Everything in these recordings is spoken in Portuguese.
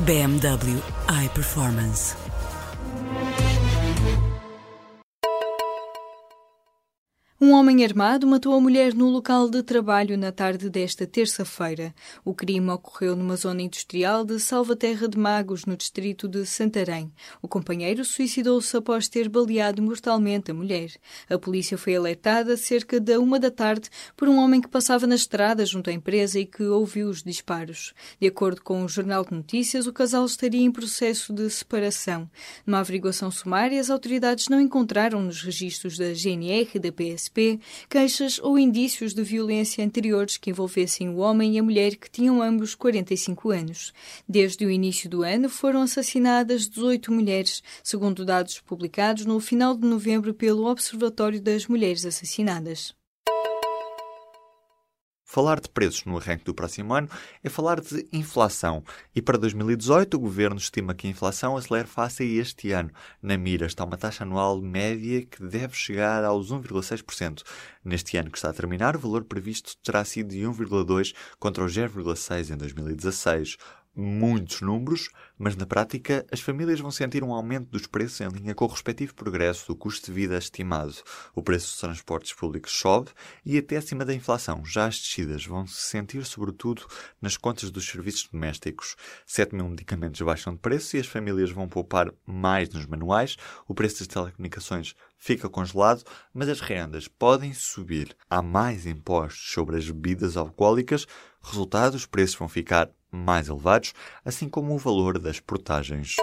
BMW iPerformance. Um homem armado matou a mulher no local de trabalho na tarde desta terça-feira. O crime ocorreu numa zona industrial de Salvaterra de Magos, no distrito de Santarém. O companheiro suicidou-se após ter baleado mortalmente a mulher. A polícia foi alertada cerca da uma da tarde por um homem que passava na estrada junto à empresa e que ouviu os disparos. De acordo com o Jornal de Notícias, o casal estaria em processo de separação. Numa averiguação sumária, as autoridades não encontraram nos registros da GNR e da PS PSP queixas ou indícios de violência anteriores que envolvessem o homem e a mulher que tinham ambos 45 anos. Desde o início do ano foram assassinadas 18 mulheres, segundo dados publicados no final de novembro pelo Observatório das Mulheres Assassinadas. Falar de preços no arranque do próximo ano é falar de inflação. E para 2018, o governo estima que a inflação acelere face a este ano. Na mira está uma taxa anual média que deve chegar aos 1,6%. Neste ano que está a terminar, o valor previsto terá sido de 1,2% contra os 0,6% em 2016 muitos números, mas na prática as famílias vão sentir um aumento dos preços em linha com o respectivo progresso do custo de vida estimado. O preço dos transportes públicos sobe e até acima da inflação. Já as descidas vão se sentir sobretudo nas contas dos serviços domésticos. 7 mil medicamentos baixam de preço e as famílias vão poupar mais nos manuais. O preço das telecomunicações fica congelado, mas as rendas podem subir. Há mais impostos sobre as bebidas alcoólicas. Resultado, os preços vão ficar mais elevados, assim como o valor das portagens.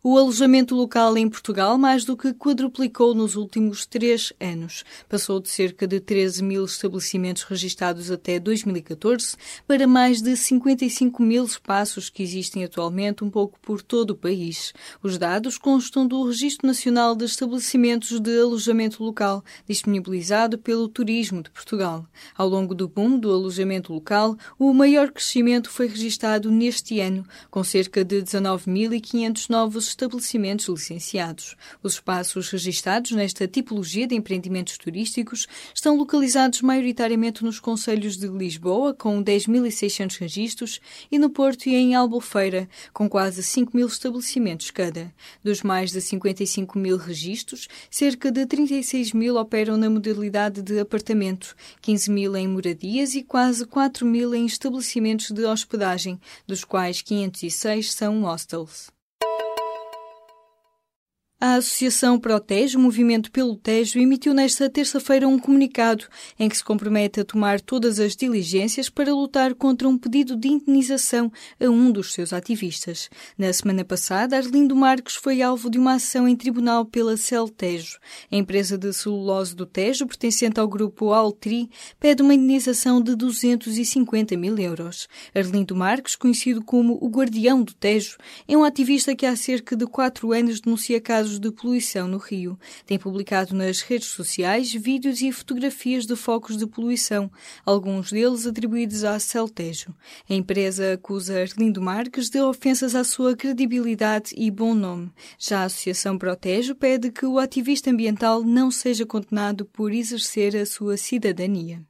O alojamento local em Portugal mais do que quadruplicou nos últimos três anos. Passou de cerca de 13 mil estabelecimentos registados até 2014 para mais de 55 mil espaços que existem atualmente um pouco por todo o país. Os dados constam do Registro Nacional de Estabelecimentos de Alojamento Local, disponibilizado pelo Turismo de Portugal. Ao longo do boom do alojamento local, o maior crescimento foi registado neste ano, com cerca de 19.500 novos estabelecimentos licenciados. Os espaços registados nesta tipologia de empreendimentos turísticos estão localizados maioritariamente nos concelhos de Lisboa, com 10.600 registros, e no Porto e em Albufeira, com quase 5 mil estabelecimentos cada. Dos mais de 55 mil registros, cerca de 36 mil operam na modalidade de apartamento, 15 mil em moradias e quase 4 mil em estabelecimentos de hospedagem, dos quais 506 são hostels. A Associação Protege, o Movimento pelo Tejo, emitiu nesta terça-feira um comunicado em que se compromete a tomar todas as diligências para lutar contra um pedido de indenização a um dos seus ativistas. Na semana passada, Arlindo Marques foi alvo de uma ação em tribunal pela Cel Tejo. A empresa de celulose do Tejo, pertencente ao grupo Altri, pede uma indenização de 250 mil euros. Arlindo Marques, conhecido como o Guardião do Tejo, é um ativista que há cerca de quatro anos denuncia casos casos de poluição no Rio. Tem publicado nas redes sociais vídeos e fotografias de focos de poluição, alguns deles atribuídos à Celtejo. A empresa acusa Arlindo Marques de ofensas à sua credibilidade e bom nome. Já a Associação Protejo pede que o ativista ambiental não seja condenado por exercer a sua cidadania.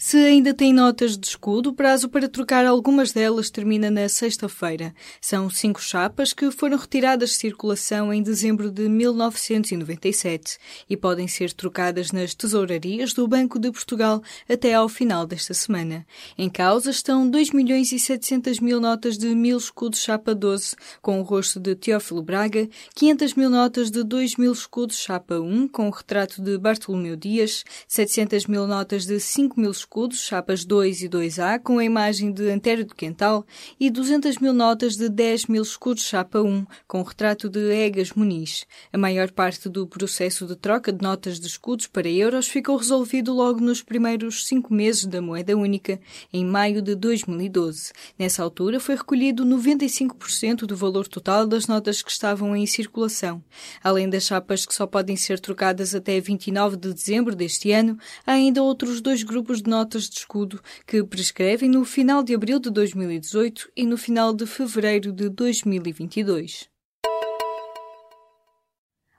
Se ainda tem notas de escudo, o prazo para trocar algumas delas termina na sexta-feira. São cinco chapas que foram retiradas de circulação em dezembro de 1997 e podem ser trocadas nas tesourarias do Banco de Portugal até ao final desta semana. Em causa estão 2 milhões e 700 mil notas de mil escudos chapa 12 com o rosto de Teófilo Braga, 500 mil notas de 2 mil escudos chapa 1 com o retrato de Bartolomeu Dias, 700 mil notas de 5 mil escudos escudos, chapas 2 e 2A, com a imagem de Antério de Quental, e 200 mil notas de 10 mil escudos chapa 1, com o retrato de Egas Muniz. A maior parte do processo de troca de notas de escudos para euros ficou resolvido logo nos primeiros cinco meses da moeda única, em maio de 2012. Nessa altura foi recolhido 95% do valor total das notas que estavam em circulação. Além das chapas que só podem ser trocadas até 29 de dezembro deste ano, há ainda outros dois grupos de notas de escudo que prescrevem no final de abril de 2018 e no final de fevereiro de 2022.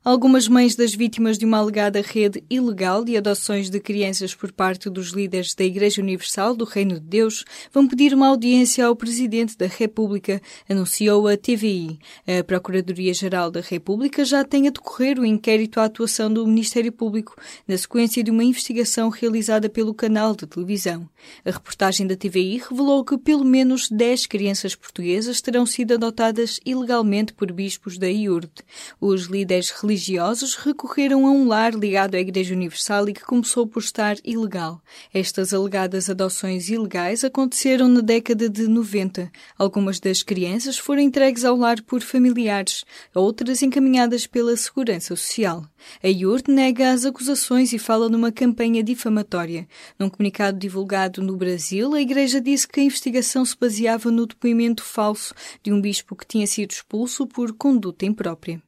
Algumas mães das vítimas de uma alegada rede ilegal de adoções de crianças por parte dos líderes da Igreja Universal do Reino de Deus vão pedir uma audiência ao Presidente da República, anunciou a TVI. A Procuradoria-Geral da República já tem a decorrer o inquérito à atuação do Ministério Público, na sequência de uma investigação realizada pelo canal de televisão. A reportagem da TVI revelou que pelo menos 10 crianças portuguesas terão sido adotadas ilegalmente por bispos da IURD. Os líderes religiosos recorreram a um lar ligado à Igreja Universal e que começou por estar ilegal. Estas alegadas adoções ilegais aconteceram na década de 90. Algumas das crianças foram entregues ao lar por familiares, outras encaminhadas pela Segurança Social. A IURT nega as acusações e fala numa campanha difamatória. Num comunicado divulgado no Brasil, a Igreja disse que a investigação se baseava no depoimento falso de um bispo que tinha sido expulso por conduta imprópria.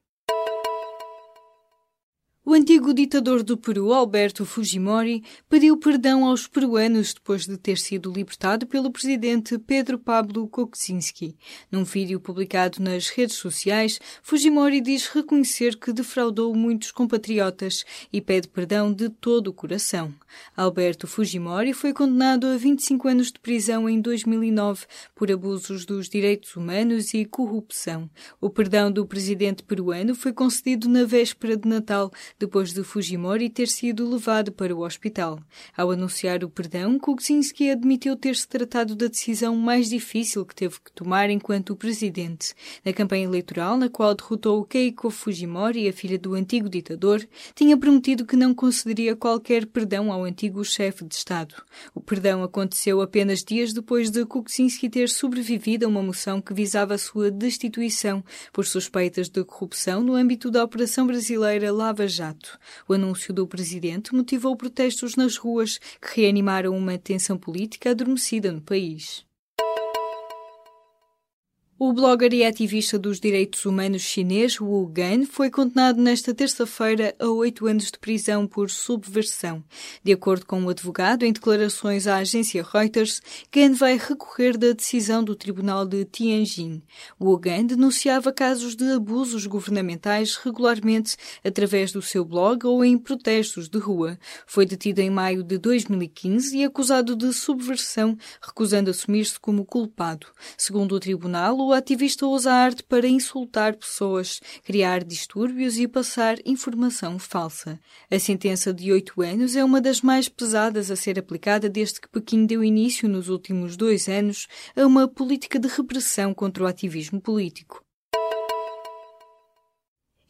O antigo ditador do Peru, Alberto Fujimori, pediu perdão aos peruanos depois de ter sido libertado pelo presidente Pedro Pablo Kuczynski. Num vídeo publicado nas redes sociais, Fujimori diz reconhecer que defraudou muitos compatriotas e pede perdão de todo o coração. Alberto Fujimori foi condenado a 25 anos de prisão em 2009 por abusos dos direitos humanos e corrupção. O perdão do presidente peruano foi concedido na véspera de Natal depois de Fujimori ter sido levado para o hospital. Ao anunciar o perdão, Kuczynski admitiu ter-se tratado da decisão mais difícil que teve que tomar enquanto presidente. Na campanha eleitoral, na qual derrotou Keiko Fujimori, a filha do antigo ditador, tinha prometido que não concederia qualquer perdão ao antigo chefe de Estado. O perdão aconteceu apenas dias depois de Kuczynski ter sobrevivido a uma moção que visava a sua destituição por suspeitas de corrupção no âmbito da Operação Brasileira Lava Jato. O anúncio do presidente motivou protestos nas ruas que reanimaram uma tensão política adormecida no país. O blogger e ativista dos direitos humanos chinês Wu Gan foi condenado nesta terça-feira a oito anos de prisão por subversão. De acordo com o um advogado, em declarações à agência Reuters, Gan vai recorrer da decisão do Tribunal de Tianjin. Wu Gan denunciava casos de abusos governamentais regularmente através do seu blog ou em protestos de rua. Foi detido em maio de 2015 e acusado de subversão, recusando assumir-se como culpado. Segundo o tribunal, o o ativista usa a arte para insultar pessoas, criar distúrbios e passar informação falsa. A sentença de oito anos é uma das mais pesadas a ser aplicada desde que Pequim deu início, nos últimos dois anos, a uma política de repressão contra o ativismo político.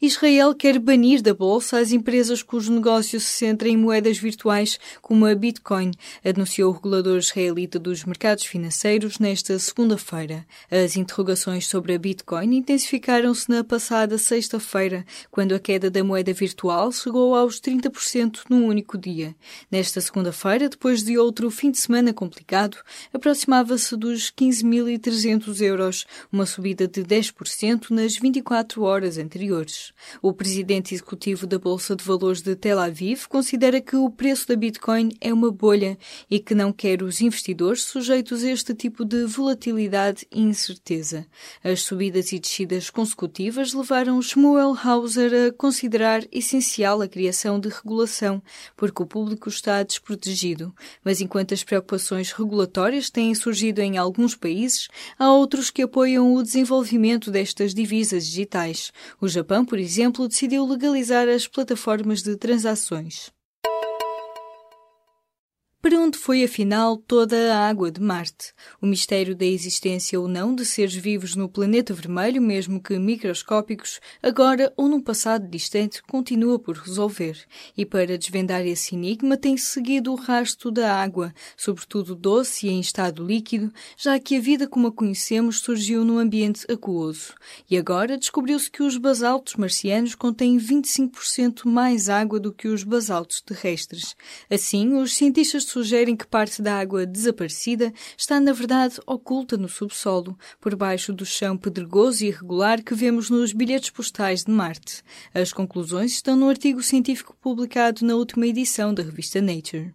Israel quer banir da bolsa as empresas cujo negócio se centra em moedas virtuais, como a Bitcoin, anunciou o regulador israelita dos mercados financeiros nesta segunda-feira. As interrogações sobre a Bitcoin intensificaram-se na passada sexta-feira, quando a queda da moeda virtual chegou aos 30% num único dia. Nesta segunda-feira, depois de outro fim de semana complicado, aproximava-se dos 15.300 euros, uma subida de 10% nas 24 horas anteriores. O presidente executivo da Bolsa de Valores de Tel Aviv considera que o preço da Bitcoin é uma bolha e que não quer os investidores sujeitos a este tipo de volatilidade e incerteza. As subidas e descidas consecutivas levaram Shmuel Hauser a considerar essencial a criação de regulação, porque o público está desprotegido. Mas enquanto as preocupações regulatórias têm surgido em alguns países, há outros que apoiam o desenvolvimento destas divisas digitais. O Japão, por exemplo, decidiu legalizar as plataformas de transações. Para onde foi afinal toda a água de Marte? O mistério da existência ou não de seres vivos no planeta vermelho, mesmo que microscópicos, agora ou num passado distante, continua por resolver. E para desvendar esse enigma tem-se seguido o rasto da água, sobretudo doce e em estado líquido, já que a vida como a conhecemos surgiu num ambiente aquoso. E agora descobriu-se que os basaltos marcianos contêm 25% mais água do que os basaltos terrestres. Assim, os cientistas sugerem que parte da água desaparecida está, na verdade, oculta no subsolo, por baixo do chão pedregoso e irregular que vemos nos bilhetes postais de Marte. As conclusões estão no artigo científico publicado na última edição da revista Nature.